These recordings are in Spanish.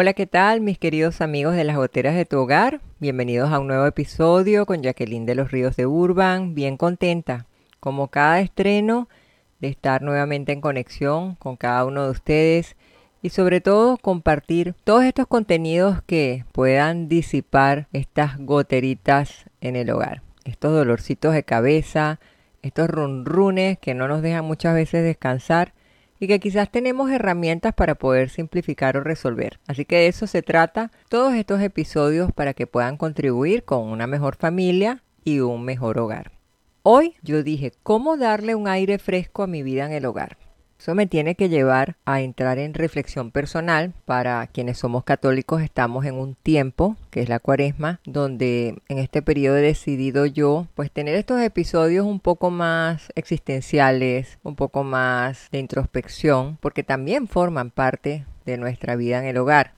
Hola, ¿qué tal mis queridos amigos de las goteras de tu hogar? Bienvenidos a un nuevo episodio con Jacqueline de los Ríos de Urban, bien contenta, como cada estreno, de estar nuevamente en conexión con cada uno de ustedes y sobre todo compartir todos estos contenidos que puedan disipar estas goteritas en el hogar, estos dolorcitos de cabeza, estos runrunes que no nos dejan muchas veces descansar y que quizás tenemos herramientas para poder simplificar o resolver. Así que de eso se trata todos estos episodios para que puedan contribuir con una mejor familia y un mejor hogar. Hoy yo dije, ¿cómo darle un aire fresco a mi vida en el hogar? Eso me tiene que llevar a entrar en reflexión personal. Para quienes somos católicos estamos en un tiempo, que es la cuaresma, donde en este periodo he decidido yo pues tener estos episodios un poco más existenciales, un poco más de introspección, porque también forman parte de nuestra vida en el hogar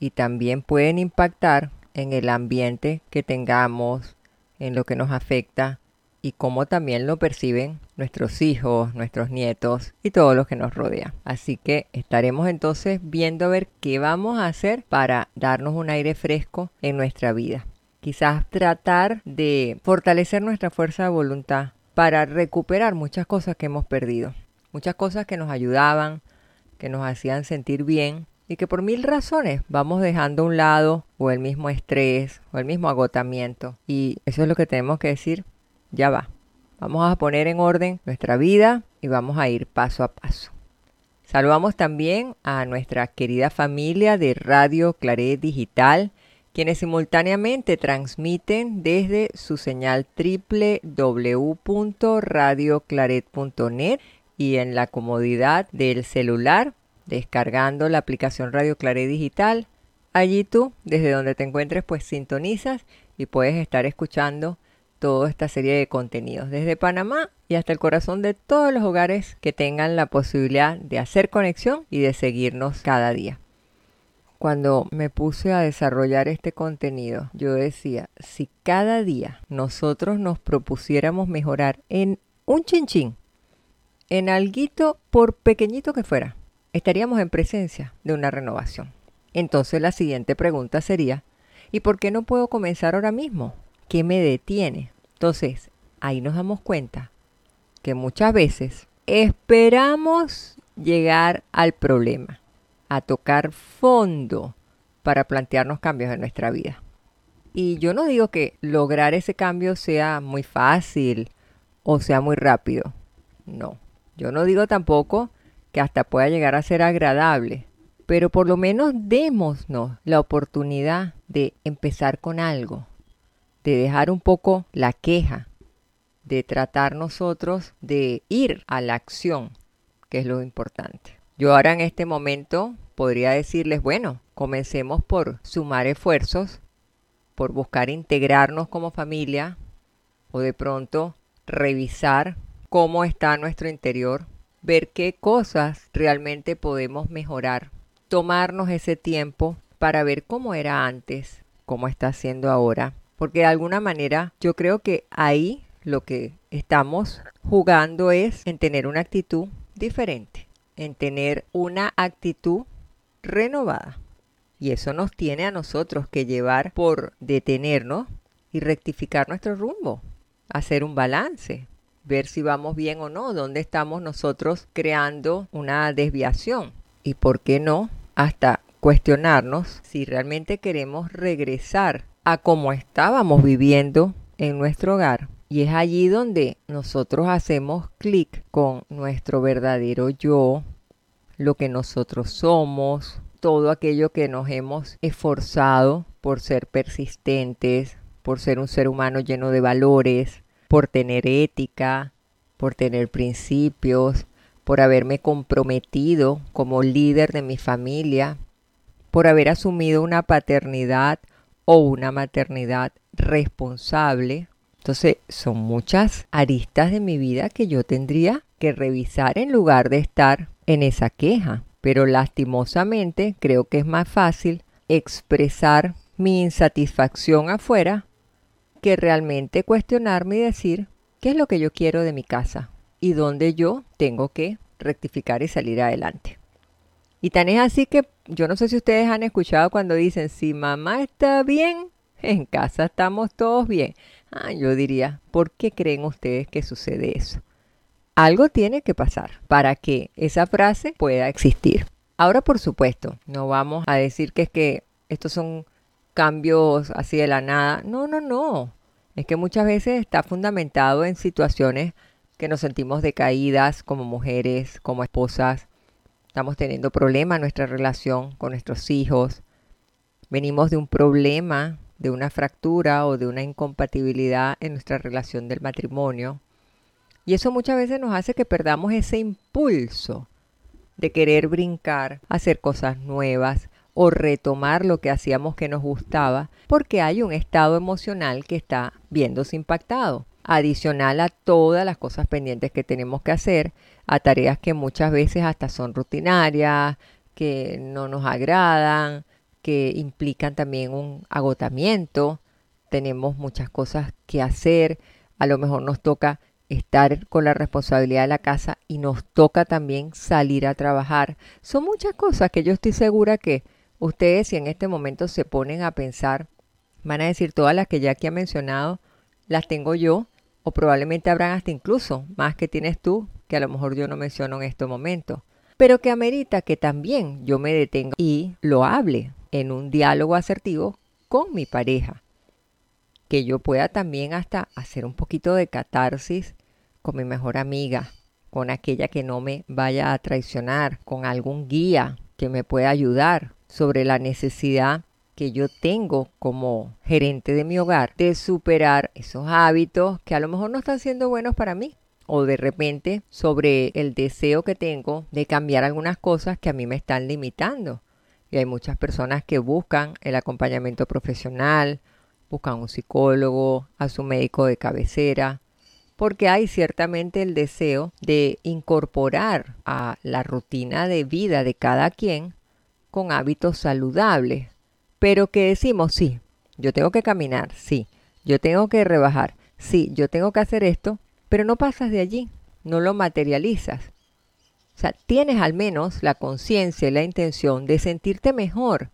y también pueden impactar en el ambiente que tengamos, en lo que nos afecta y cómo también lo perciben nuestros hijos, nuestros nietos y todos los que nos rodean. Así que estaremos entonces viendo a ver qué vamos a hacer para darnos un aire fresco en nuestra vida. Quizás tratar de fortalecer nuestra fuerza de voluntad para recuperar muchas cosas que hemos perdido. Muchas cosas que nos ayudaban, que nos hacían sentir bien y que por mil razones vamos dejando a un lado o el mismo estrés o el mismo agotamiento. Y eso es lo que tenemos que decir, ya va. Vamos a poner en orden nuestra vida y vamos a ir paso a paso. Saludamos también a nuestra querida familia de Radio Claret Digital, quienes simultáneamente transmiten desde su señal www.radioclaret.net y en la comodidad del celular, descargando la aplicación Radio Claret Digital. Allí tú, desde donde te encuentres, pues sintonizas y puedes estar escuchando toda esta serie de contenidos, desde Panamá y hasta el corazón de todos los hogares que tengan la posibilidad de hacer conexión y de seguirnos cada día. Cuando me puse a desarrollar este contenido, yo decía, si cada día nosotros nos propusiéramos mejorar en un chinchín, en alguito por pequeñito que fuera, estaríamos en presencia de una renovación. Entonces la siguiente pregunta sería, ¿y por qué no puedo comenzar ahora mismo? ¿Qué me detiene? Entonces, ahí nos damos cuenta que muchas veces esperamos llegar al problema, a tocar fondo para plantearnos cambios en nuestra vida. Y yo no digo que lograr ese cambio sea muy fácil o sea muy rápido. No, yo no digo tampoco que hasta pueda llegar a ser agradable, pero por lo menos démonos la oportunidad de empezar con algo, de dejar un poco la queja, de tratar nosotros de ir a la acción, que es lo importante. Yo ahora en este momento podría decirles, bueno, comencemos por sumar esfuerzos, por buscar integrarnos como familia o de pronto revisar cómo está nuestro interior, ver qué cosas realmente podemos mejorar, tomarnos ese tiempo para ver cómo era antes, cómo está siendo ahora porque de alguna manera yo creo que ahí lo que estamos jugando es en tener una actitud diferente, en tener una actitud renovada. Y eso nos tiene a nosotros que llevar por detenernos y rectificar nuestro rumbo, hacer un balance, ver si vamos bien o no, dónde estamos nosotros creando una desviación y por qué no, hasta cuestionarnos si realmente queremos regresar a cómo estábamos viviendo en nuestro hogar. Y es allí donde nosotros hacemos clic con nuestro verdadero yo, lo que nosotros somos, todo aquello que nos hemos esforzado por ser persistentes, por ser un ser humano lleno de valores, por tener ética, por tener principios, por haberme comprometido como líder de mi familia, por haber asumido una paternidad o una maternidad responsable, Entonces son muchas aristas de mi vida que yo tendría que revisar en lugar de estar en esa queja. Pero lastimosamente creo que es más fácil expresar mi insatisfacción afuera que realmente cuestionarme y decir qué es lo que yo quiero de mi casa y dónde yo tengo que rectificar y salir adelante. Y tan es así que yo no sé si ustedes han escuchado cuando dicen, si mamá está bien, en casa estamos todos bien. Ah, yo diría, ¿por qué creen ustedes que sucede eso? Algo tiene que pasar para que esa frase pueda existir. Ahora, por supuesto, no vamos a decir que es que estos son cambios así de la nada. No, no, no. Es que muchas veces está fundamentado en situaciones que nos sentimos decaídas como mujeres, como esposas. Estamos teniendo problemas en nuestra relación con nuestros hijos. Venimos de un problema de una fractura o de una incompatibilidad en nuestra relación del matrimonio. Y eso muchas veces nos hace que perdamos ese impulso de querer brincar, hacer cosas nuevas o retomar lo que hacíamos que nos gustaba, porque hay un estado emocional que está viéndose impactado, adicional a todas las cosas pendientes que tenemos que hacer, a tareas que muchas veces hasta son rutinarias, que no nos agradan, que implican también un agotamiento, tenemos muchas cosas que hacer, a lo mejor nos toca estar con la responsabilidad de la casa y nos toca también salir a trabajar. Son muchas cosas que yo estoy segura que ustedes si en este momento se ponen a pensar, van a decir todas las que ya aquí ha mencionado, las tengo yo o probablemente habrán hasta incluso más que tienes tú que a lo mejor yo no menciono en este momento, pero que amerita que también yo me detenga y lo hable, en un diálogo asertivo con mi pareja. Que yo pueda también hasta hacer un poquito de catarsis con mi mejor amiga, con aquella que no me vaya a traicionar, con algún guía que me pueda ayudar sobre la necesidad que yo tengo como gerente de mi hogar de superar esos hábitos que a lo mejor no están siendo buenos para mí. O de repente sobre el deseo que tengo de cambiar algunas cosas que a mí me están limitando. Y hay muchas personas que buscan el acompañamiento profesional, buscan un psicólogo, a su médico de cabecera, porque hay ciertamente el deseo de incorporar a la rutina de vida de cada quien con hábitos saludables, pero que decimos, sí, yo tengo que caminar, sí, yo tengo que rebajar, sí, yo tengo que hacer esto, pero no pasas de allí, no lo materializas. O sea, tienes al menos la conciencia y la intención de sentirte mejor,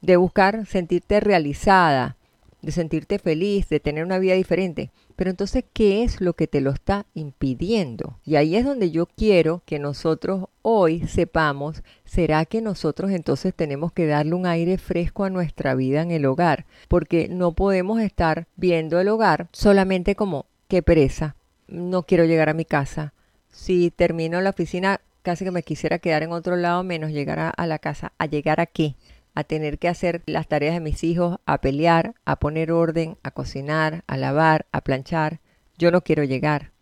de buscar sentirte realizada, de sentirte feliz, de tener una vida diferente. Pero entonces, ¿qué es lo que te lo está impidiendo? Y ahí es donde yo quiero que nosotros hoy sepamos, ¿será que nosotros entonces tenemos que darle un aire fresco a nuestra vida en el hogar? Porque no podemos estar viendo el hogar solamente como, qué pereza, no quiero llegar a mi casa. Si termino la oficina, casi que me quisiera quedar en otro lado menos llegar a, la casa. ¿A llegar a qué? A tener que hacer las tareas de mis hijos, a pelear, a poner orden, a cocinar, a lavar, a planchar. Yo no quiero llegar.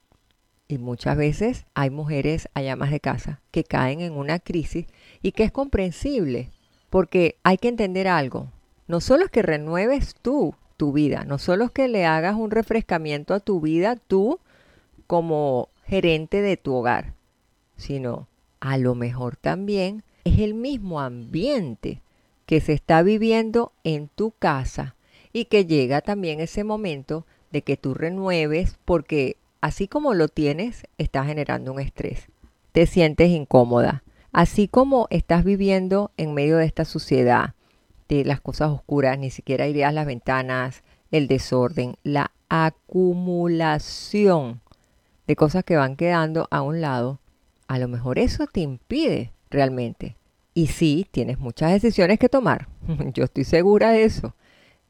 Y muchas veces hay mujeres allá más de casa que caen en una crisis y que es comprensible, porque hay que entender algo. No solo es que renueves tú tu vida, no solo es que le hagas un refrescamiento a tu vida tú como gerente de tu hogar, sino a lo mejor también es el mismo ambiente que se está viviendo en tu casa y que llega también ese momento de que tú renueves porque así como lo tienes, está generando un estrés. Te sientes incómoda. Así como estás viviendo en medio de esta suciedad, de las cosas oscuras, ni siquiera irías las ventanas, el desorden, la acumulación de cosas que van quedando a un lado, a lo mejor eso te impide realmente. Y sí, tienes muchas decisiones que tomar. Yo estoy segura de eso.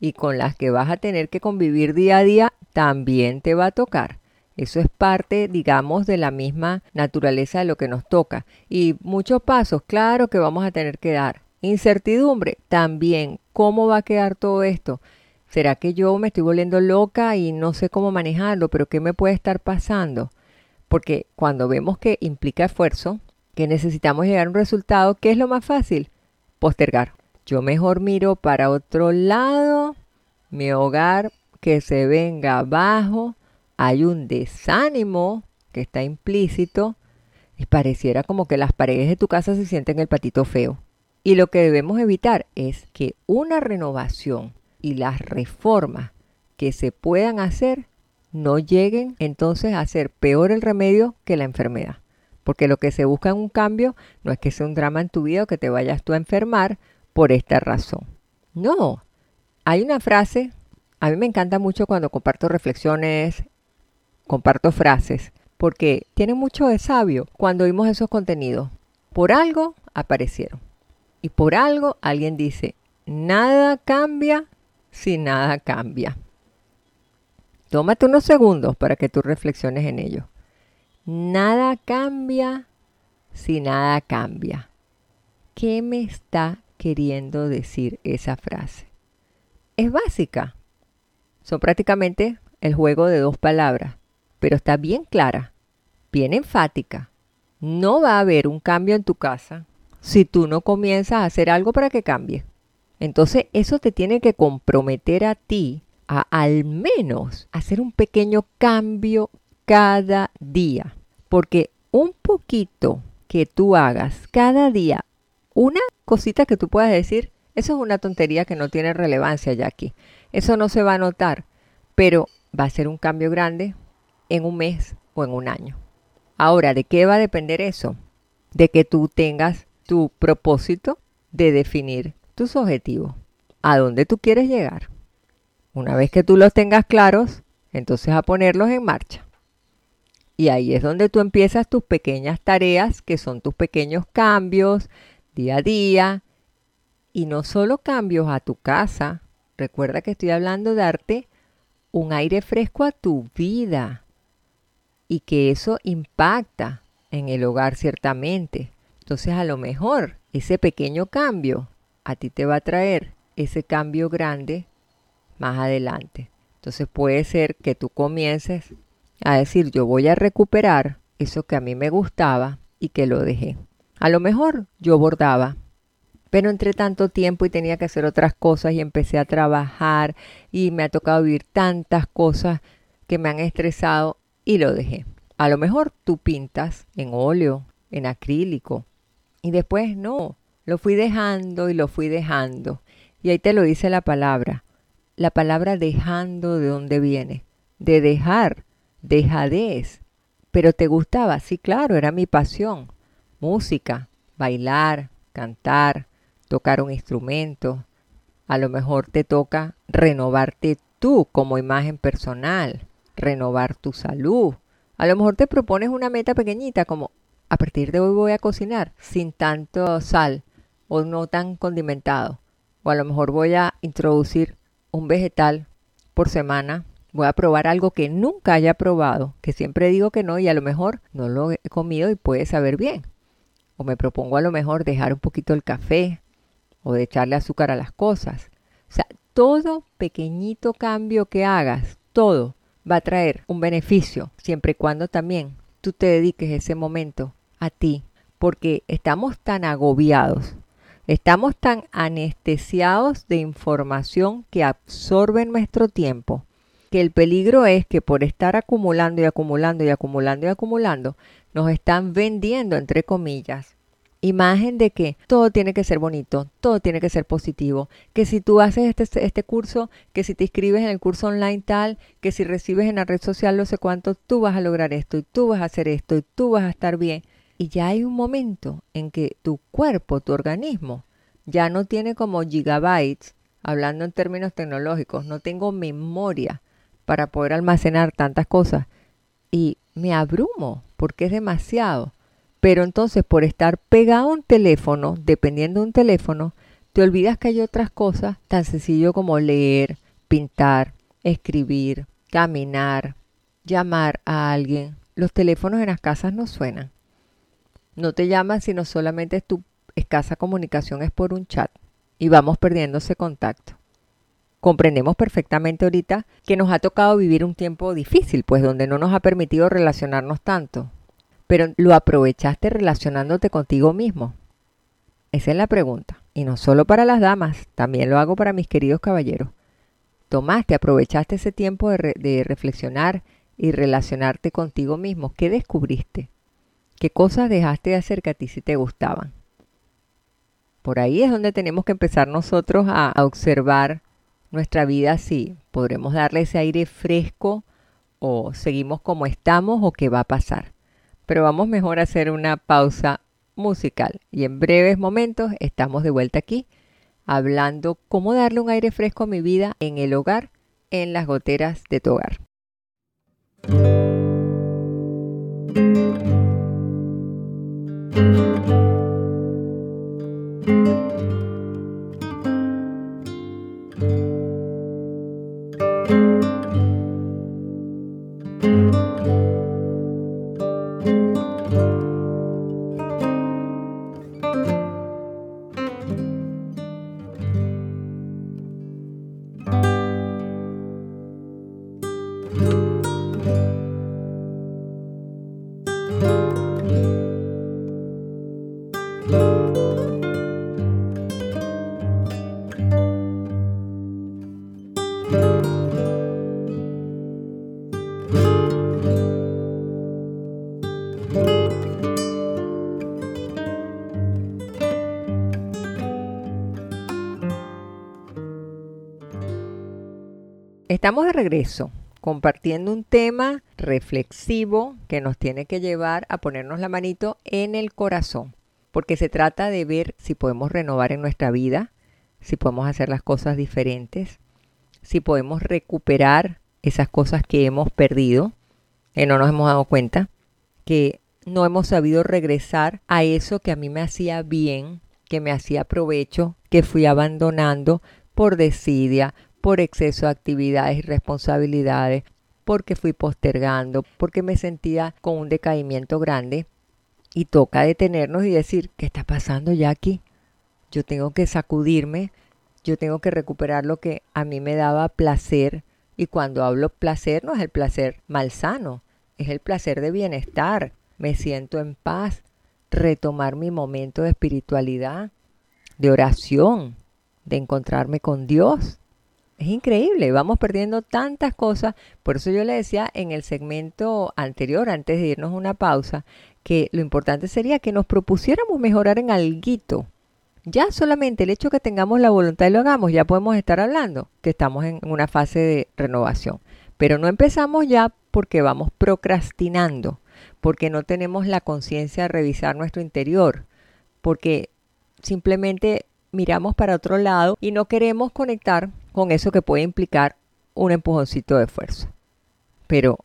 Y con las que vas a tener que convivir día a día, también te va a tocar. Eso es parte, digamos, de la misma naturaleza de lo que nos toca. Y muchos pasos, claro que vamos a tener que dar. Incertidumbre, también. ¿Cómo va a quedar todo esto? ¿Será que yo me estoy volviendo loca y no sé cómo manejarlo? ¿Pero qué me puede estar pasando? Porque cuando vemos que implica esfuerzo, que necesitamos llegar a un resultado, ¿qué es lo más fácil? Postergar. Yo mejor miro para otro lado, mi hogar que se venga abajo, hay un desánimo que está implícito y pareciera como que las paredes de tu casa se sienten el patito feo. Y lo que debemos evitar es que una renovación y las reformas que se puedan hacer no lleguen entonces a ser peor el remedio que la enfermedad. Porque lo que se busca en un cambio no es que sea un drama en tu vida o que te vayas tú a enfermar por esta razón. No, hay una frase, a mí me encanta mucho cuando comparto reflexiones, comparto frases, porque tiene mucho de sabio cuando vimos esos contenidos. Por algo aparecieron. Y por algo alguien dice, nada cambia si nada cambia. Tómate unos segundos para que tú reflexiones en ello. Nada cambia si nada cambia. ¿Qué me está queriendo decir esa frase? Es básica. Son prácticamente el juego de dos palabras pero está bien clara, bien enfática. No va a haber un cambio en tu casa si tú no comienzas a hacer algo para que cambie. Entonces eso te tiene que comprometer a ti a al menos hacer un pequeño cambio cada día. Porque un poquito que tú hagas cada día, una cosita que tú puedas decir, eso es una tontería que no tiene relevancia ya aquí. Eso no se va a notar, pero va a ser un cambio grande en un mes o en un año. Ahora, ¿de qué va a depender eso? De que tú tengas tu propósito de definir tus objetivos, a dónde tú quieres llegar. Una vez que tú los tengas claros, entonces a ponerlos en marcha. Y ahí es donde tú empiezas tus pequeñas tareas, que son tus pequeños cambios día a día. Y no solo cambios a tu casa. Recuerda que estoy hablando de darte un aire fresco a tu vida y que eso impacta en el hogar ciertamente. Entonces a lo mejor ese pequeño cambio a ti te va a traer ese cambio grande más adelante. Entonces puede ser que tú comiences a decir yo voy a recuperar eso que a mí me gustaba y que lo dejé. A lo mejor yo bordaba, pero entre tanto tiempo y tenía que hacer otras cosas y empecé a trabajar y me ha tocado vivir tantas cosas que me han estresado y lo dejé. A lo mejor tú pintas en óleo, en acrílico, y después no, lo fui dejando y lo fui dejando. Y ahí te lo dice la palabra. La palabra dejando de dónde viene. De dejar, dejadez. Pero te gustaba, sí, claro, era mi pasión. Música, bailar, cantar, tocar un instrumento. A lo mejor te toca renovarte tú como imagen personal renovar tu salud. A lo mejor te propones una meta pequeñita como a partir de hoy voy a cocinar sin tanto sal o no tan condimentado. O a lo mejor voy a introducir un vegetal por semana. Voy a probar algo que nunca haya probado, que siempre digo que no y a lo mejor no lo he comido y puede saber bien. O me propongo a lo mejor dejar un poquito el café o de echarle azúcar a las cosas. O sea, todo pequeñito cambio que hagas, todo, va a traer un beneficio siempre y cuando también tú te dediques ese momento a ti, porque estamos tan agobiados, estamos tan anestesiados de información que absorbe nuestro tiempo, que el peligro es que por estar acumulando y acumulando y acumulando y acumulando, nos están vendiendo, entre comillas, imagen de que todo tiene que ser bonito, todo tiene que ser positivo, que si tú haces este, este curso, que si te inscribes en el curso online tal, que si recibes en la red social no sé cuánto, tú vas a lograr esto y tú vas a hacer esto y tú vas a estar bien. Y ya hay un momento en que tu cuerpo, tu organismo, ya no tiene como gigabytes, hablando en términos tecnológicos, no tengo memoria para poder almacenar tantas cosas. Y me abrumo porque es demasiado. Pero entonces por estar pegado a un teléfono, dependiendo de un teléfono, te olvidas que hay otras cosas tan sencillo como leer, pintar, escribir, caminar, llamar a alguien. Los teléfonos en las casas no suenan. No te llaman sino solamente tu escasa comunicación es por un chat y vamos perdiendo ese contacto. Comprendemos perfectamente ahorita que nos ha tocado vivir un tiempo difícil, pues donde no nos ha permitido relacionarnos tanto, pero lo aprovechaste relacionándote contigo mismo. Esa es la pregunta. Y no solo para las damas, también lo hago para mis queridos caballeros. Tomaste, aprovechaste ese tiempo de, reflexionar y relacionarte contigo mismo. ¿Qué descubriste? ¿Qué cosas dejaste de hacer que a ti sí te gustaban? Por ahí es donde tenemos que empezar nosotros a, observar nuestra vida si podremos darle ese aire fresco o seguimos como estamos o qué va a pasar. Pero vamos mejor a hacer una pausa musical y en breves momentos estamos de vuelta aquí hablando cómo darle un aire fresco a mi vida en el hogar, en las goteras de tu hogar. Música Estamos de regreso compartiendo un tema reflexivo que nos tiene que llevar a ponernos la manito en el corazón, porque se trata de ver si podemos renovar en nuestra vida, si podemos hacer las cosas diferentes, si podemos recuperar esas cosas que hemos perdido, que no nos hemos dado cuenta, que no hemos sabido regresar a eso que a mí me hacía bien, que me hacía provecho, que fui abandonando por desidia, por exceso de actividades y responsabilidades, porque fui postergando, porque me sentía con un decaimiento grande. Y toca detenernos y decir, ¿qué está pasando ya aquí? Yo tengo que sacudirme, yo tengo que recuperar lo que a mí me daba placer. Y cuando hablo placer no es el placer malsano, es el placer de bienestar. Me siento en paz, retomar mi momento de espiritualidad, de oración, de encontrarme con Dios. Es increíble, vamos perdiendo tantas cosas. Por eso yo le decía en el segmento anterior, antes de irnos una pausa, que lo importante sería que nos propusiéramos mejorar en algo. Ya solamente el hecho que tengamos la voluntad y lo hagamos, ya podemos estar hablando que estamos en una fase de renovación. Pero no empezamos ya porque vamos procrastinando, porque no tenemos la conciencia de revisar nuestro interior, porque simplemente miramos para otro lado y no queremos conectar con eso que puede implicar un empujoncito de esfuerzo. Pero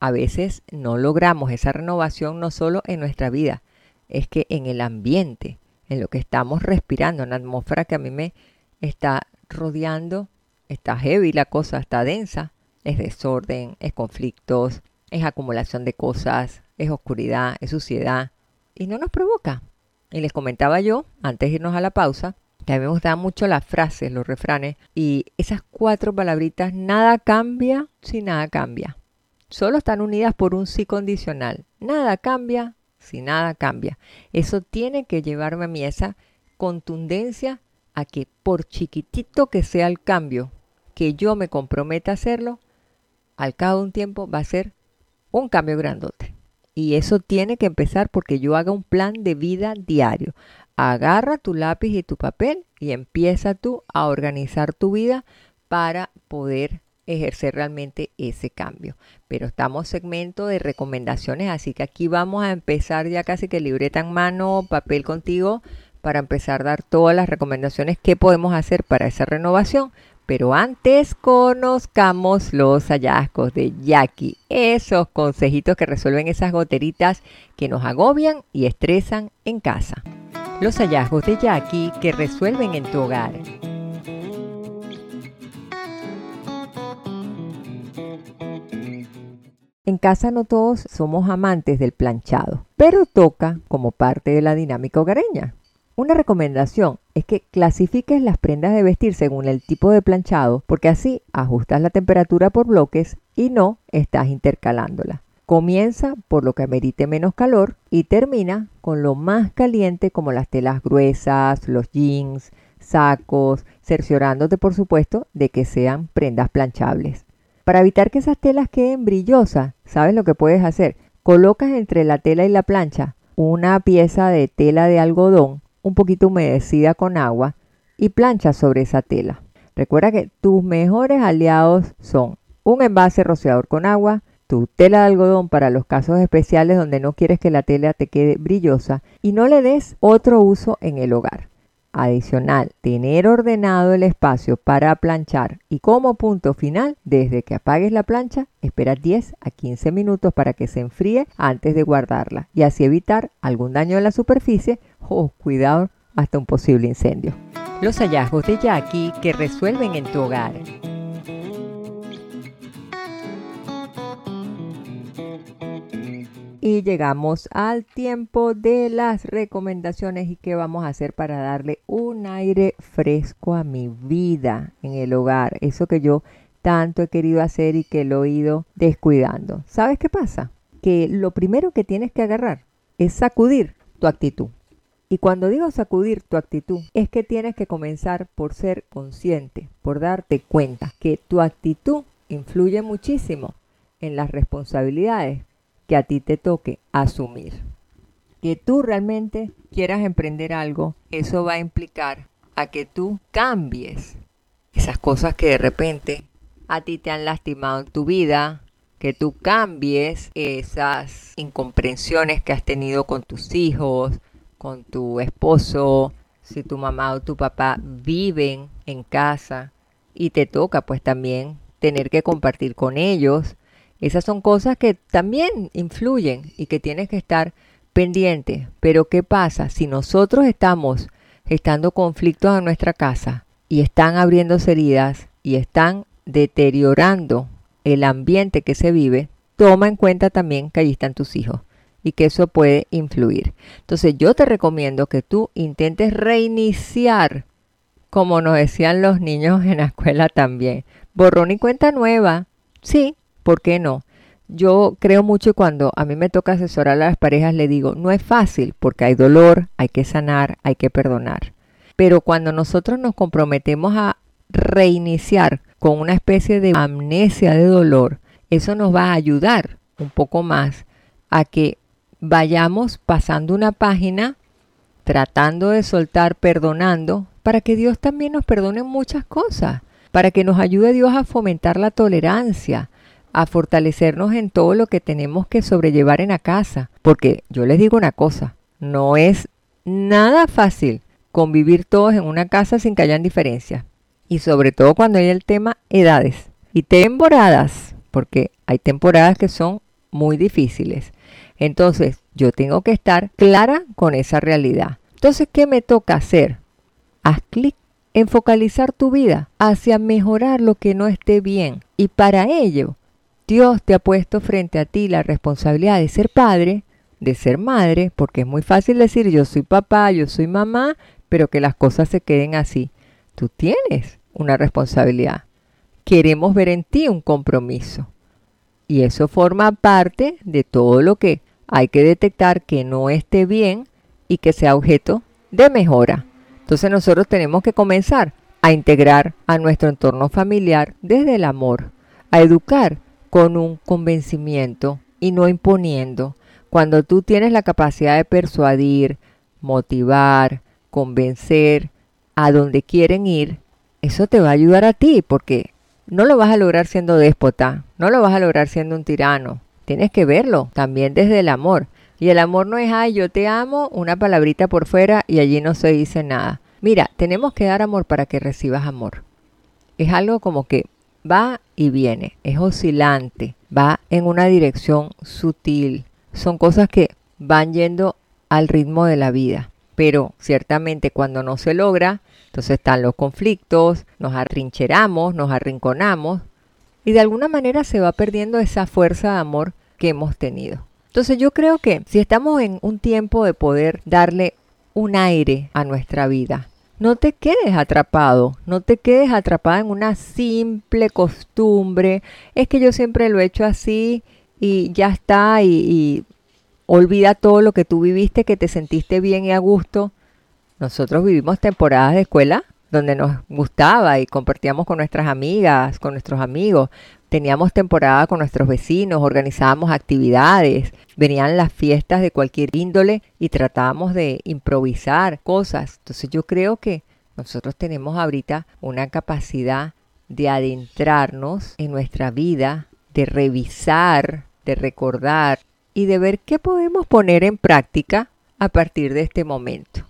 a veces no logramos esa renovación no solo en nuestra vida, es que en el ambiente, en lo que estamos respirando, en la atmósfera que a mí me está rodeando, está heavy la cosa, está densa, es desorden, es conflictos, es acumulación de cosas, es oscuridad, es suciedad, y no nos provoca. Y les comentaba yo, antes de irnos a la pausa, mí me gustaban mucho las frases, los refranes, y esas cuatro palabritas, nada cambia si nada cambia. Solo están unidas por un sí condicional. Nada cambia si nada cambia. Eso tiene que llevarme a mí esa contundencia a que por chiquitito que sea el cambio, que yo me comprometa a hacerlo, al cabo de un tiempo va a ser un cambio grandote. Y eso tiene que empezar porque yo haga un plan de vida diario agarra tu lápiz y tu papel y empieza tú a organizar tu vida para poder ejercer realmente ese cambio. Pero estamos segmento de recomendaciones, así que aquí vamos a empezar ya casi que libreta en mano, papel contigo, para empezar a dar todas las recomendaciones que podemos hacer para esa renovación. Pero antes conozcamos los hallazgos de Jackie, esos consejitos que resuelven esas goteritas que nos agobian y estresan en casa. Los hallazgos de Jackie que resuelven en tu hogar. En casa no todos somos amantes del planchado, pero toca como parte de la dinámica hogareña. Una recomendación es que clasifiques las prendas de vestir según el tipo de planchado, porque así ajustas la temperatura por bloques y no estás intercalándola. Comienza por lo que amerite menos calor y termina con lo más caliente como las telas gruesas, los jeans, sacos, cerciorándote por supuesto de que sean prendas planchables. Para evitar que esas telas queden brillosas, ¿sabes lo que puedes hacer? Colocas entre la tela y la plancha una pieza de tela de algodón un poquito humedecida con agua y planchas sobre esa tela. Recuerda que tus mejores aliados son un envase rociador con agua, tu tela de algodón para los casos especiales donde no quieres que la tela te quede brillosa y no le des otro uso en el hogar. Adicional, tener ordenado el espacio para planchar y como punto final, desde que apagues la plancha, espera 10 a 15 minutos para que se enfríe antes de guardarla y así evitar algún daño en la superficie o cuidado hasta un posible incendio. Los hallazgos de Jackie que resuelven en tu hogar. Y llegamos al tiempo de las recomendaciones y qué vamos a hacer para darle un aire fresco a mi vida en el hogar. Eso que yo tanto he querido hacer y que lo he ido descuidando. ¿Sabes qué pasa? Que lo primero que tienes que agarrar es sacudir tu actitud. Y cuando digo sacudir tu actitud, es que tienes que comenzar por ser consciente, por darte cuenta que tu actitud influye muchísimo en las responsabilidades que a ti te toque asumir. Que tú realmente quieras emprender algo, eso va a implicar a que tú cambies esas cosas que de repente a ti te han lastimado en tu vida, que tú cambies esas incomprensiones que has tenido con tus hijos, con tu esposo, si tu mamá o tu papá viven en casa y te toca pues también tener que compartir con ellos esas son cosas que también influyen y que tienes que estar pendiente. Pero ¿qué pasa si nosotros estamos estando conflictos en nuestra casa y están abriéndose heridas y están deteriorando el ambiente que se vive? Toma en cuenta también que allí están tus hijos y que eso puede influir. Entonces yo te recomiendo que tú intentes reiniciar, como nos decían los niños en la escuela también. Borrón y cuenta nueva. Sí, ¿Por qué no? Yo creo mucho cuando a mí me toca asesorar a las parejas, le digo, no es fácil porque hay dolor, hay que sanar, hay que perdonar. Pero cuando nosotros nos comprometemos a reiniciar con una especie de amnesia de dolor, eso nos va a ayudar un poco más a que vayamos pasando una página, tratando de soltar, perdonando, para que Dios también nos perdone muchas cosas, para que nos ayude Dios a fomentar la tolerancia, a fortalecernos en todo lo que tenemos que sobrellevar en la casa. Porque yo les digo una cosa, no es nada fácil convivir todos en una casa sin que hayan diferencias. Y sobre todo cuando hay el tema edades y temporadas, porque hay temporadas que son muy difíciles. Entonces, yo tengo que estar clara con esa realidad. Entonces, ¿qué me toca hacer? Haz clic en focalizar tu vida hacia mejorar lo que no esté bien. Y para ello, Dios te ha puesto frente a ti la responsabilidad de ser padre, de ser madre, porque es muy fácil decir yo soy papá, yo soy mamá, pero que las cosas se queden así. Tú tienes una responsabilidad. Queremos ver en ti un compromiso. Y eso forma parte de todo lo que hay que detectar que no esté bien y que sea objeto de mejora. Entonces nosotros tenemos que comenzar a integrar a nuestro entorno familiar desde el amor, a educar con un convencimiento y no imponiendo. Cuando tú tienes la capacidad de persuadir, motivar, convencer a donde quieren ir, eso te va a ayudar a ti porque no lo vas a lograr siendo déspota, no lo vas a lograr siendo un tirano. Tienes que verlo también desde el amor. Y el amor no es, ay, yo te amo, una palabrita por fuera y allí no se dice nada. Mira, tenemos que dar amor para que recibas amor. Es algo como que va y viene, es oscilante, va en una dirección sutil. Son cosas que van yendo al ritmo de la vida. Pero ciertamente cuando no se logra, entonces están los conflictos, nos arrincheramos, nos arrinconamos y de alguna manera se va perdiendo esa fuerza de amor que hemos tenido. Entonces yo creo que si estamos en un tiempo de poder darle un aire a nuestra vida, no te quedes atrapado, no te quedes atrapada en una simple costumbre. Es que yo siempre lo he hecho así y ya está y, olvida todo lo que tú viviste, que te sentiste bien y a gusto. Nosotros vivimos temporadas de escuela donde nos gustaba y compartíamos con nuestras amigas, con nuestros amigos. Teníamos temporada con nuestros vecinos, organizábamos actividades, venían las fiestas de cualquier índole y tratábamos de improvisar cosas. Entonces yo creo que nosotros tenemos ahorita una capacidad de adentrarnos en nuestra vida, de revisar, de recordar y de ver qué podemos poner en práctica a partir de este momento.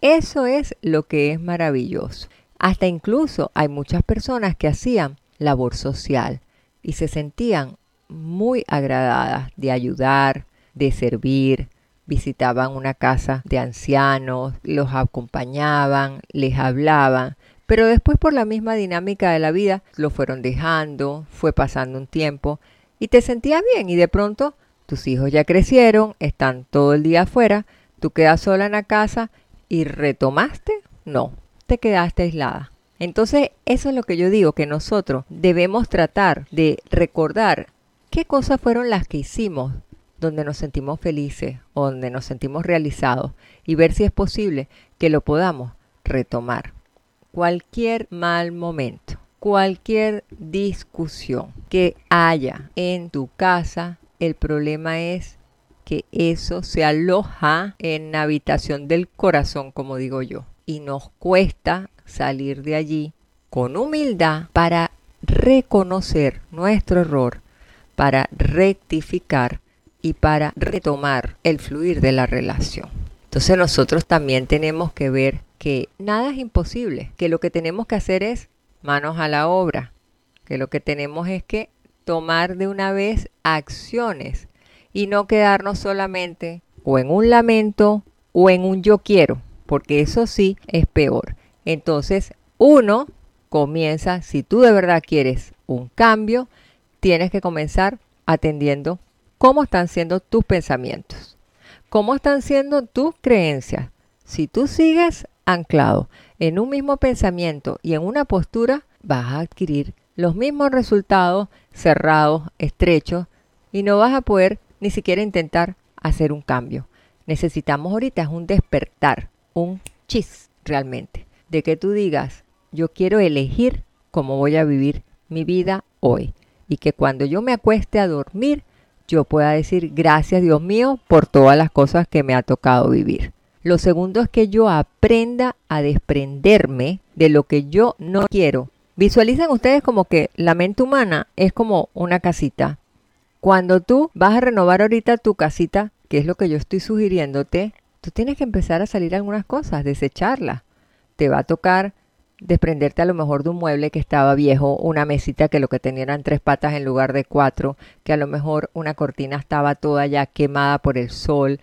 Eso es lo que es maravilloso. Hasta incluso hay muchas personas que hacían labor social y se sentían muy agradadas de ayudar, de servir, visitaban una casa de ancianos, los acompañaban, les hablaban, pero después por la misma dinámica de la vida lo fueron dejando, fue pasando un tiempo y te sentías bien y de pronto tus hijos ya crecieron, están todo el día afuera, tú quedas sola en la casa y retomaste, no, te quedaste aislada. Entonces, eso es lo que yo digo, que nosotros debemos tratar de recordar qué cosas fueron las que hicimos donde nos sentimos felices donde nos sentimos realizados y ver si es posible que lo podamos retomar. Cualquier mal momento, cualquier discusión que haya en tu casa, el problema es que eso se aloja en la habitación del corazón, como digo yo, y nos cuesta salir de allí con humildad para reconocer nuestro error, para rectificar y para retomar el fluir de la relación. Entonces nosotros también tenemos que ver que nada es imposible, que lo que tenemos que hacer es manos a la obra, que lo que tenemos es que tomar de una vez acciones y no quedarnos solamente o en un lamento o en un yo quiero, porque eso sí es peor. Entonces, uno comienza, si tú de verdad quieres un cambio, tienes que comenzar atendiendo cómo están siendo tus pensamientos, cómo están siendo tus creencias. Si tú sigues anclado en un mismo pensamiento y en una postura, vas a adquirir los mismos resultados cerrados, estrechos, y no vas a poder ni siquiera intentar hacer un cambio. Necesitamos ahorita es un despertar, un chis realmente, de que tú digas, yo quiero elegir cómo voy a vivir mi vida hoy. Y que cuando yo me acueste a dormir, yo pueda decir gracias Dios mío por todas las cosas que me ha tocado vivir. Lo segundo es que yo aprenda a desprenderme de lo que yo no quiero. Visualicen ustedes como que la mente humana es como una casita. Cuando tú vas a renovar ahorita tu casita, que es lo que yo estoy sugiriéndote, tú tienes que empezar a salir algunas cosas, desecharlas. Te va a tocar desprenderte a lo mejor de un mueble que estaba viejo, una mesita que lo que tenía eran tres patas en lugar de cuatro, que a lo mejor una cortina estaba toda ya quemada por el sol,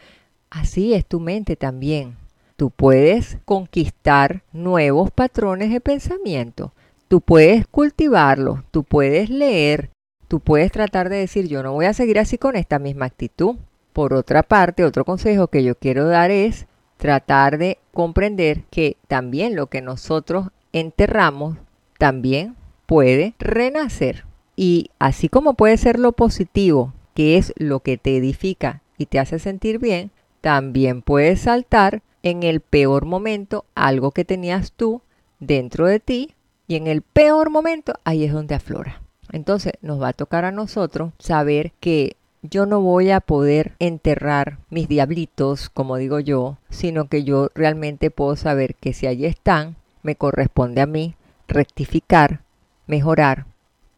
Así es tu mente también. Tú puedes conquistar nuevos patrones de pensamiento. Tú puedes cultivarlos, tú puedes leer, tú puedes tratar de decir yo no voy a seguir así con esta misma actitud. Por otra parte, otro consejo que yo quiero dar es tratar de comprender que también lo que nosotros enterramos también puede renacer. Y así como puede ser lo positivo, que es lo que te edifica y te hace sentir bien, también puedes saltar en el peor momento algo que tenías tú dentro de ti y en el peor momento ahí es donde aflora. Entonces nos va a tocar a nosotros saber que yo no voy a poder enterrar mis diablitos, como digo yo, sino que yo realmente puedo saber que si allí están, me corresponde a mí rectificar, mejorar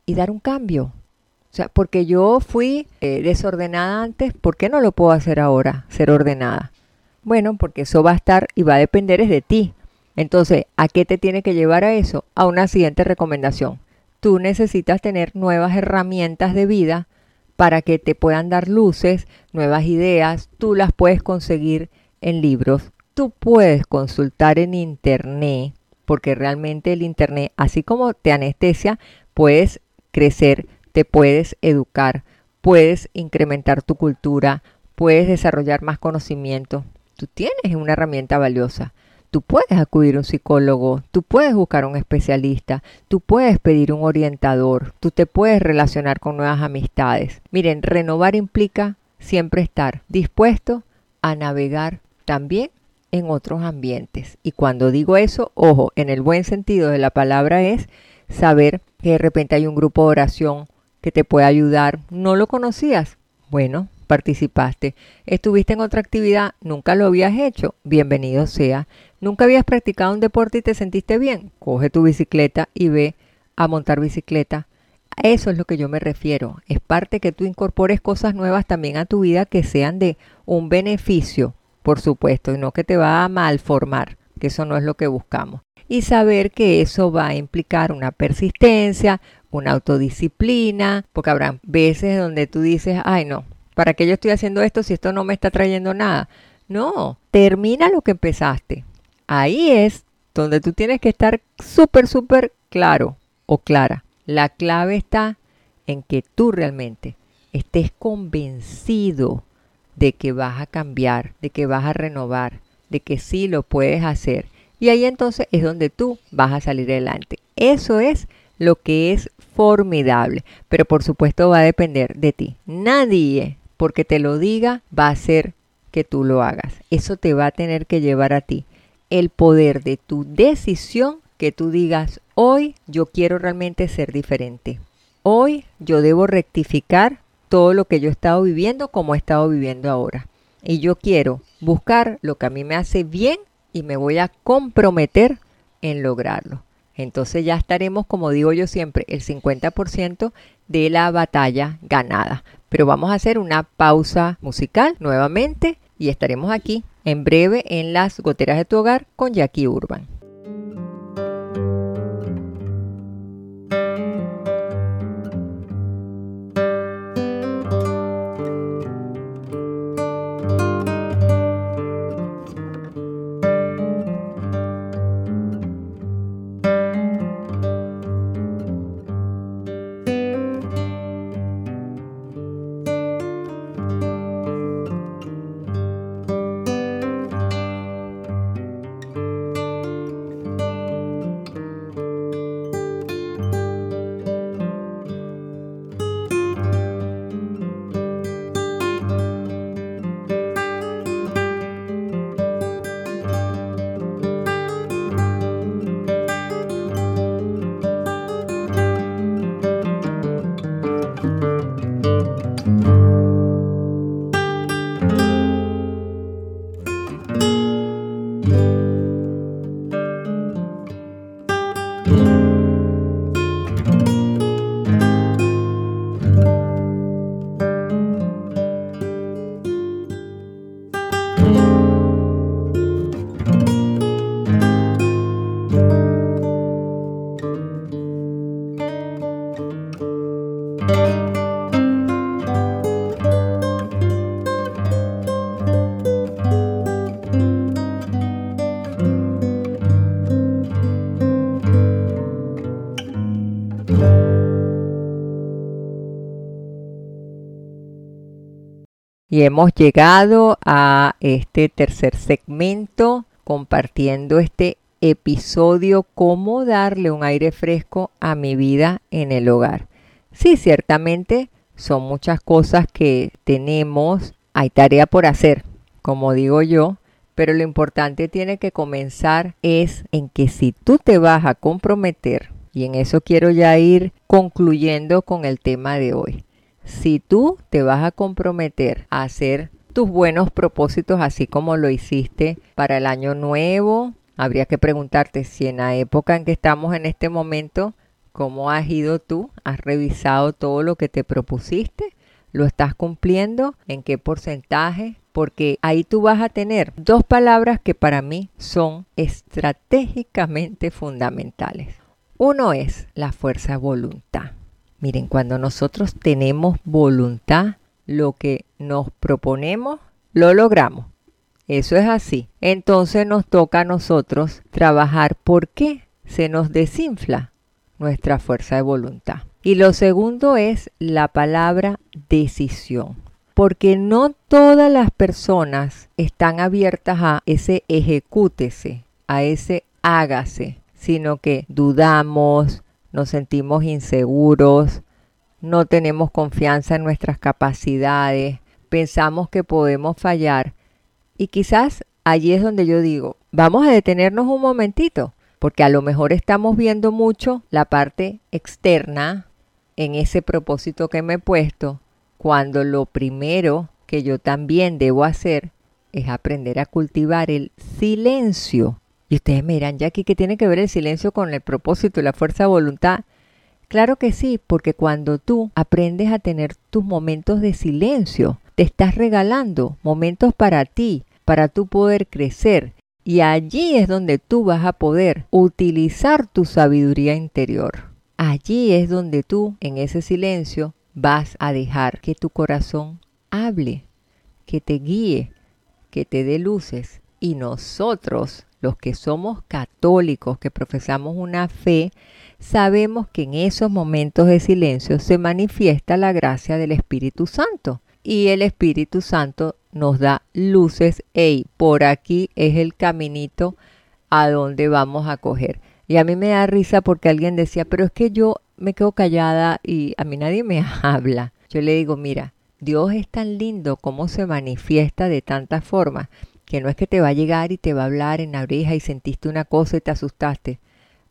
y dar un cambio. O sea, porque yo fui eh, desordenada antes, ¿por qué no lo puedo hacer ahora, ser ordenada? Bueno, porque eso va a estar y va a depender es de ti. Entonces, ¿a qué te tiene que llevar a eso? A una siguiente recomendación. Tú necesitas tener nuevas herramientas de vida para que te puedan dar luces, nuevas ideas. Tú las puedes conseguir en libros. Tú puedes consultar en internet, porque realmente el internet, así como te anestesia, puedes crecer te puedes educar, puedes incrementar tu cultura, puedes desarrollar más conocimiento. Tú tienes una herramienta valiosa. Tú puedes acudir a un psicólogo, tú puedes buscar un especialista, tú puedes pedir un orientador, tú te puedes relacionar con nuevas amistades. Miren, renovar implica siempre estar dispuesto a navegar también en otros ambientes. Y cuando digo eso, ojo, en el buen sentido de la palabra es saber que de repente hay un grupo de oración que te pueda ayudar. ¿No lo conocías? Bueno, participaste. ¿Estuviste en otra actividad? ¿Nunca lo habías hecho? Bienvenido sea. ¿Nunca habías practicado un deporte y te sentiste bien? Coge tu bicicleta y ve a montar bicicleta. A eso es lo que yo me refiero. Es parte que tú incorpores cosas nuevas también a tu vida que sean de un beneficio, por supuesto, y no que te va a malformar, que eso no es lo que buscamos. Y saber que eso va a implicar una persistencia, una autodisciplina, porque habrá veces donde tú dices, ay no, ¿para qué yo estoy haciendo esto si esto no me está trayendo nada? No, termina lo que empezaste. Ahí es donde tú tienes que estar súper, súper claro o clara. La clave está en que tú realmente estés convencido de que vas a cambiar, de que vas a renovar, de que sí lo puedes hacer. Y ahí entonces es donde tú vas a salir adelante. Eso es lo que es formidable, pero por supuesto va a depender de ti. Nadie, porque te lo diga, va a hacer que tú lo hagas. Eso te va a tener que llevar a ti el poder de tu decisión que tú digas, hoy yo quiero realmente ser diferente. Hoy yo debo rectificar todo lo que yo he estado viviendo como he estado viviendo ahora. Y yo quiero buscar lo que a mí me hace bien y me voy a comprometer en lograrlo. Entonces ya estaremos, como digo yo siempre, el 50% de la batalla ganada. Pero vamos a hacer una pausa musical nuevamente y estaremos aquí en breve en las goteras de tu hogar con Jackie Urban. Y hemos llegado a este tercer segmento compartiendo este episodio cómo darle un aire fresco a mi vida en el hogar. Sí, ciertamente son muchas cosas que tenemos, hay tarea por hacer, como digo yo, pero lo importante tiene que comenzar es en que si tú te vas a comprometer, y en eso quiero ya ir concluyendo con el tema de hoy, si tú te vas a comprometer a hacer tus buenos propósitos así como lo hiciste para el año nuevo, habría que preguntarte si en la época en que estamos en este momento, ¿cómo has ido tú? ¿Has revisado todo lo que te propusiste? ¿Lo estás cumpliendo? ¿En qué porcentaje? Porque ahí tú vas a tener dos palabras que para mí son estratégicamente fundamentales. Uno es la fuerza voluntad. Miren, cuando nosotros tenemos voluntad, lo que nos proponemos, lo logramos. Eso es así. Entonces nos toca a nosotros trabajar por qué se nos desinfla nuestra fuerza de voluntad. Y lo segundo es la palabra decisión. Porque no todas las personas están abiertas a ese ejecútese, a ese hágase, sino que dudamos, nos sentimos inseguros, no tenemos confianza en nuestras capacidades, pensamos que podemos fallar. Y quizás allí es donde yo digo, vamos a detenernos un momentito, porque a lo mejor estamos viendo mucho la parte externa, en ese propósito que me he puesto, cuando lo primero que yo también debo hacer es aprender a cultivar el silencio. Y ustedes me dirán, Jackie, ¿qué tiene que ver el silencio con el propósito y la fuerza de voluntad? Claro que sí, porque cuando tú aprendes a tener tus momentos de silencio, te estás regalando momentos para ti, para tú poder crecer. Y allí es donde tú vas a poder utilizar tu sabiduría interior. Allí es donde tú, en ese silencio, vas a dejar que tu corazón hable, que te guíe, que te dé luces. Y nosotros, los que somos católicos, que profesamos una fe, sabemos que en esos momentos de silencio se manifiesta la gracia del Espíritu Santo. Y el Espíritu Santo nos da luces, hey, por aquí es el caminito a donde vamos a coger. Y a mí me da risa porque alguien decía, pero es que yo me quedo callada y a mí nadie me habla. Yo le digo, mira, Dios es tan lindo como se manifiesta de tantas formas, que no es que te va a llegar y te va a hablar en la oreja y sentiste una cosa y te asustaste.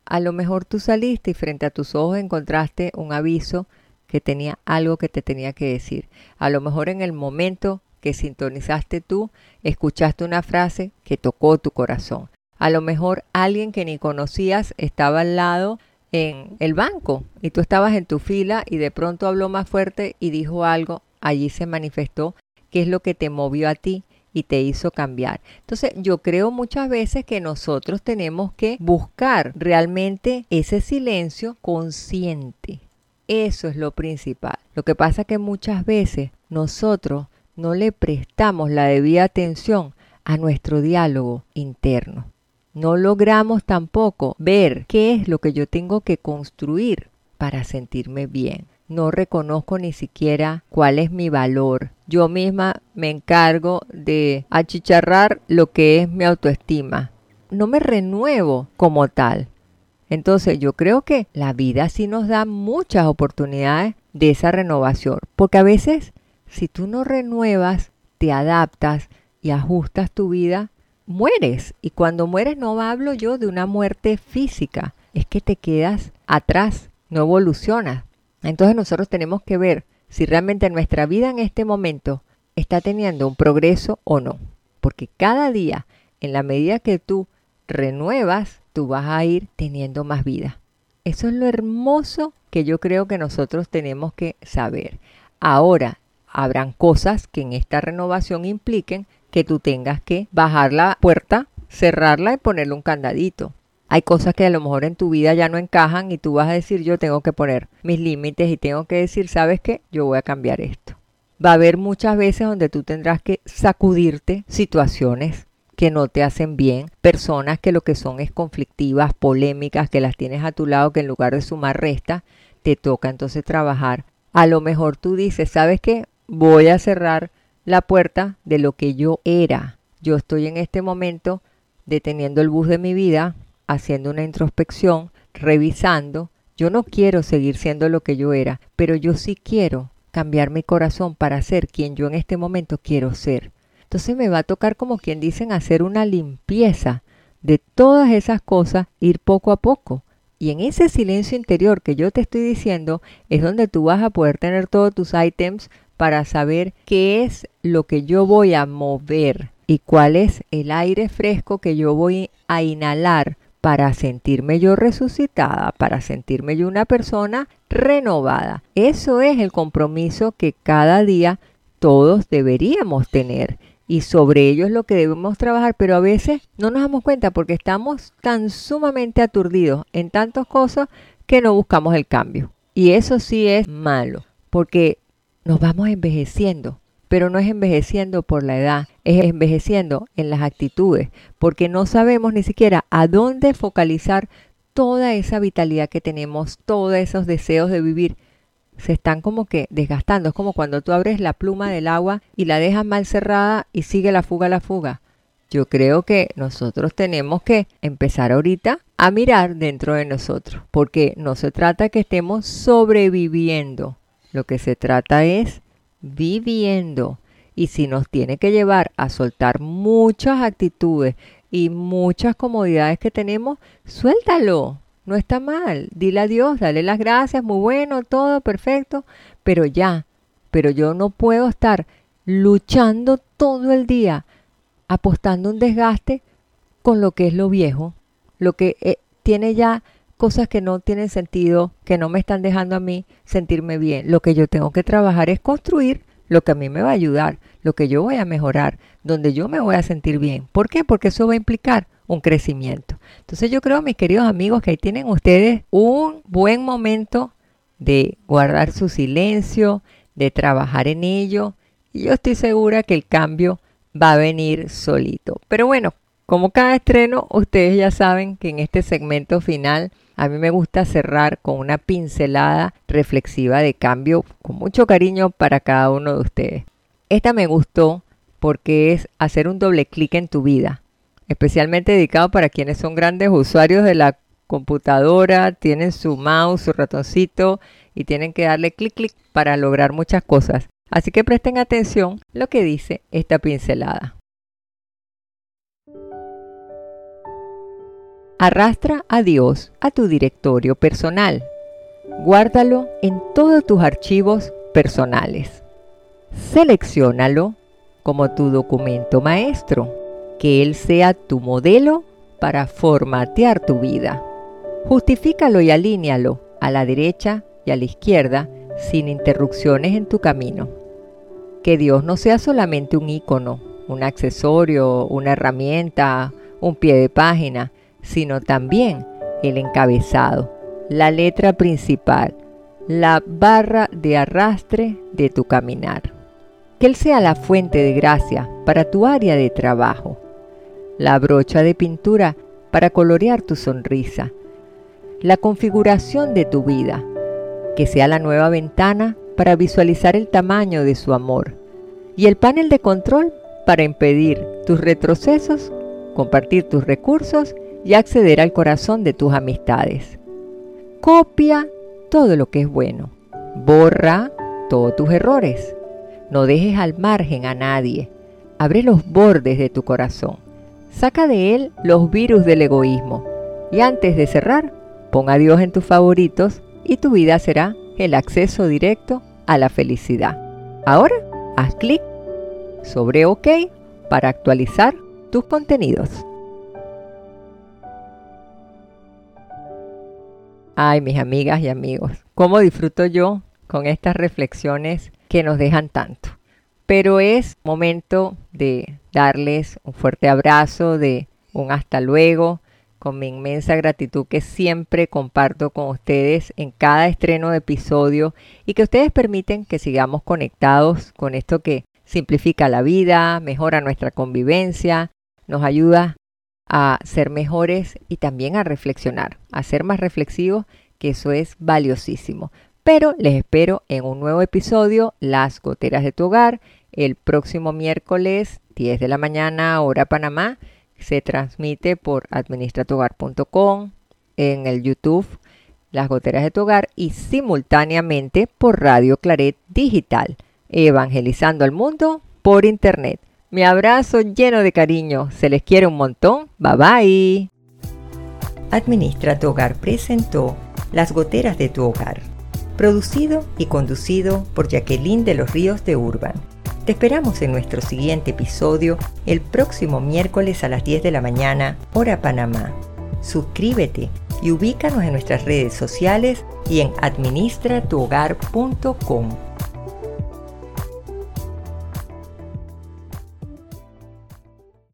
A lo mejor tú saliste y frente a tus ojos encontraste un aviso que tenía algo que te tenía que decir. A lo mejor en el momento que sintonizaste tú, escuchaste una frase que tocó tu corazón. A lo mejor alguien que ni conocías estaba al lado en el banco y tú estabas en tu fila y de pronto habló más fuerte y dijo algo, allí se manifestó qué es lo que te movió a ti y te hizo cambiar. Entonces yo creo muchas veces que nosotros tenemos que buscar realmente ese silencio consciente. Eso es lo principal. Lo que pasa es que muchas veces nosotros no le prestamos la debida atención a nuestro diálogo interno. No logramos tampoco ver qué es lo que yo tengo que construir para sentirme bien. No reconozco ni siquiera cuál es mi valor. Yo misma me encargo de achicharrar lo que es mi autoestima. No me renuevo como tal. Entonces yo creo que la vida sí nos da muchas oportunidades de esa renovación. Porque a veces si tú no renuevas, te adaptas y ajustas tu vida, mueres. Y cuando mueres no hablo yo de una muerte física, es que te quedas atrás, no evolucionas. Entonces nosotros tenemos que ver si realmente nuestra vida en este momento está teniendo un progreso o no. Porque cada día, en la medida que tú renuevas, tú vas a ir teniendo más vida. Eso es lo hermoso que yo creo que nosotros tenemos que saber. Ahora, habrán cosas que en esta renovación impliquen que tú tengas que bajar la puerta, cerrarla y ponerle un candadito. Hay cosas que a lo mejor en tu vida ya no encajan y tú vas a decir yo tengo que poner mis límites y tengo que decir, ¿sabes qué? Yo voy a cambiar esto. Va a haber muchas veces donde tú tendrás que sacudirte situaciones que no te hacen bien, personas que lo que son es conflictivas, polémicas, que las tienes a tu lado, que en lugar de sumar resta, te toca entonces trabajar. A lo mejor tú dices, ¿sabes qué? voy a cerrar la puerta de lo que yo era. Yo estoy en este momento deteniendo el bus de mi vida, haciendo una introspección, revisando. Yo no quiero seguir siendo lo que yo era, pero yo sí quiero cambiar mi corazón para ser quien yo en este momento quiero ser. Entonces me va a tocar como quien dicen hacer una limpieza de todas esas cosas, ir poco a poco. Y en ese silencio interior que yo te estoy diciendo es donde tú vas a poder tener todos tus ítems para saber qué es lo que yo voy a mover y cuál es el aire fresco que yo voy a inhalar para sentirme yo resucitada, para sentirme yo una persona renovada. Eso es el compromiso que cada día todos deberíamos tener y sobre ello es lo que debemos trabajar, pero a veces no nos damos cuenta porque estamos tan sumamente aturdidos en tantas cosas que no buscamos el cambio. Y eso sí es malo, porque nos vamos envejeciendo, pero no es envejeciendo por la edad, es envejeciendo en las actitudes, porque no sabemos ni siquiera a dónde focalizar toda esa vitalidad que tenemos, todos esos deseos de vivir. Se están como que desgastando. Es como cuando tú abres la pluma del agua y la dejas mal cerrada y sigue la fuga, la fuga. Yo creo que nosotros tenemos que empezar ahorita a mirar dentro de nosotros, porque no se trata que estemos sobreviviendo, lo que se trata es viviendo. Y si nos tiene que llevar a soltar muchas actitudes y muchas comodidades que tenemos, suéltalo. no está mal. Dile a Dios, dale las gracias, muy bueno, todo perfecto, pero ya, pero yo no puedo estar luchando todo el día, apostando un desgaste con lo que es lo viejo, lo que eh, tiene ya cosas que no tienen sentido, que no me están dejando a mí sentirme bien. Lo que yo tengo que trabajar es construir lo que a mí me va a ayudar, lo que yo voy a mejorar, donde yo me voy a sentir bien. ¿Por qué? Porque eso va a implicar un crecimiento. Entonces yo creo, mis queridos amigos, que ahí tienen ustedes un buen momento de guardar su silencio, de trabajar en ello. Y yo estoy segura que el cambio va a venir solito. Pero bueno, como cada estreno, ustedes ya saben que en este segmento final a mí me gusta cerrar con una pincelada reflexiva de cambio con mucho cariño para cada uno de ustedes. Esta me gustó porque es hacer un doble clic en tu vida, especialmente dedicado para quienes son grandes usuarios de la computadora, tienen su mouse, su ratoncito y tienen que darle clic clic para lograr muchas cosas. Así que presten atención lo que dice esta pincelada. Arrastra a Dios a tu directorio personal. Guárdalo en todos tus archivos personales. Selecciónalo como tu documento maestro. Que Él sea tu modelo para formatear tu vida. Justifícalo y alíñalo a la derecha y a la izquierda sin interrupciones en tu camino. Que Dios no sea solamente un icono, un accesorio, una herramienta, un pie de página, sino también el encabezado, la letra principal, la barra de arrastre de tu caminar. Que Él sea la fuente de gracia para tu área de trabajo, la brocha de pintura para colorear tu sonrisa, la configuración de tu vida, que sea la nueva ventana para visualizar el tamaño de su amor y el panel de control para impedir tus retrocesos, compartir tus recursos y acceder al corazón de tus amistades. Copia todo lo que es bueno. Borra todos tus errores. No dejes al margen a nadie. Abre los bordes de tu corazón. Saca de él los virus del egoísmo. Y antes de cerrar, pon a Dios en tus favoritos y tu vida será el acceso directo a la felicidad. Ahora, haz clic sobre OK para actualizar tus contenidos. Ay, mis amigas y amigos, cómo disfruto yo con estas reflexiones que nos dejan tanto. Pero es momento de darles un fuerte abrazo, de un hasta luego, con mi inmensa gratitud que siempre comparto con ustedes en cada estreno de episodio y que ustedes permiten que sigamos conectados con esto que simplifica la vida, mejora nuestra convivencia, nos ayuda a ser mejores y también a reflexionar, a ser más reflexivos, que eso es valiosísimo. Pero les espero en un nuevo episodio, Las Goteras de tu Hogar, el próximo miércoles 10 de la mañana, hora Panamá. Se transmite por administratuhogar.com, en el YouTube, Las Goteras de tu Hogar y simultáneamente por Radio Claret Digital, evangelizando al mundo por Internet. Mi abrazo lleno de cariño. Se les quiere un montón. Bye bye. Administra tu hogar presentó Las goteras de tu hogar. Producido y conducido por Jacqueline de los Ríos de Urban. Te esperamos en nuestro siguiente episodio el próximo miércoles a las 10 de la mañana, hora Panamá. Suscríbete y ubícanos en nuestras redes sociales y en administratuhogar.com.